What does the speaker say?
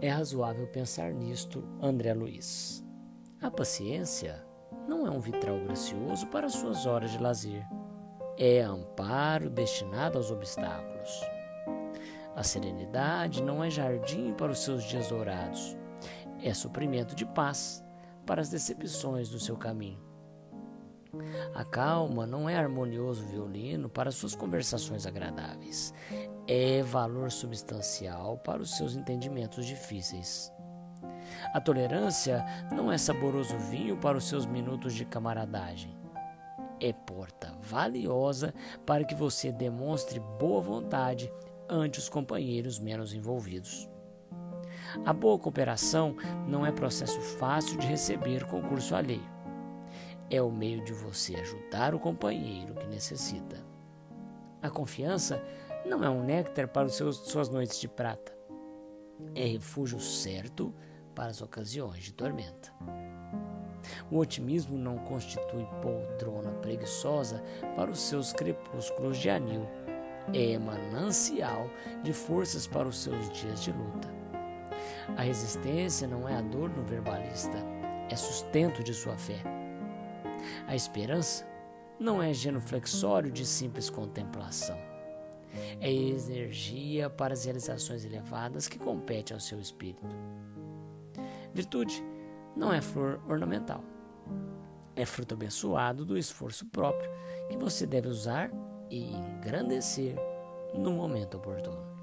É razoável pensar nisto, André Luiz. A paciência não é um vitral gracioso para suas horas de lazer. É amparo destinado aos obstáculos. A serenidade não é jardim para os seus dias dourados. É suprimento de paz para as decepções do seu caminho. A calma não é harmonioso violino para suas conversações agradáveis. É valor substancial para os seus entendimentos difíceis. A tolerância não é saboroso vinho para os seus minutos de camaradagem. É porta valiosa para que você demonstre boa vontade ante os companheiros menos envolvidos. A boa cooperação não é processo fácil de receber concurso alheio. É o meio de você ajudar o companheiro que necessita. A confiança não é um néctar para seus, suas noites de prata. É refúgio certo para as ocasiões de tormenta. O otimismo não constitui poltrona preguiçosa para os seus crepúsculos de anil. É manancial de forças para os seus dias de luta. A resistência não é a dor no verbalista, é sustento de sua fé. A esperança não é genuflexório de simples contemplação. É energia para as realizações elevadas que compete ao seu espírito. Virtude não é flor ornamental. É fruto abençoado do esforço próprio que você deve usar e engrandecer no momento oportuno.